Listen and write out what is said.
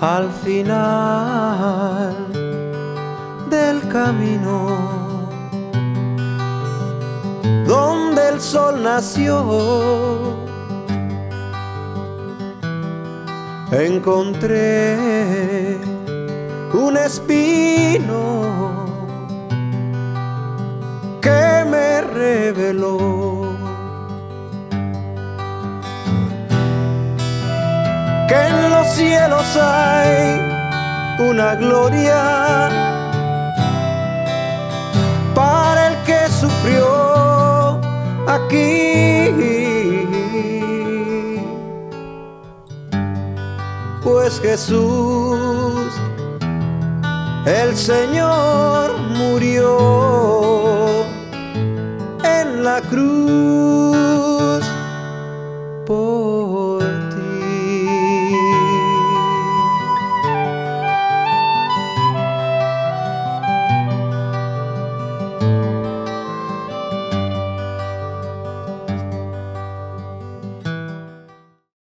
al final del camino donde el sol nació. Encontré un espino que me reveló que en los cielos hay una gloria para el que sufrió aquí. Pues Jesús, el Señor murió en la cruz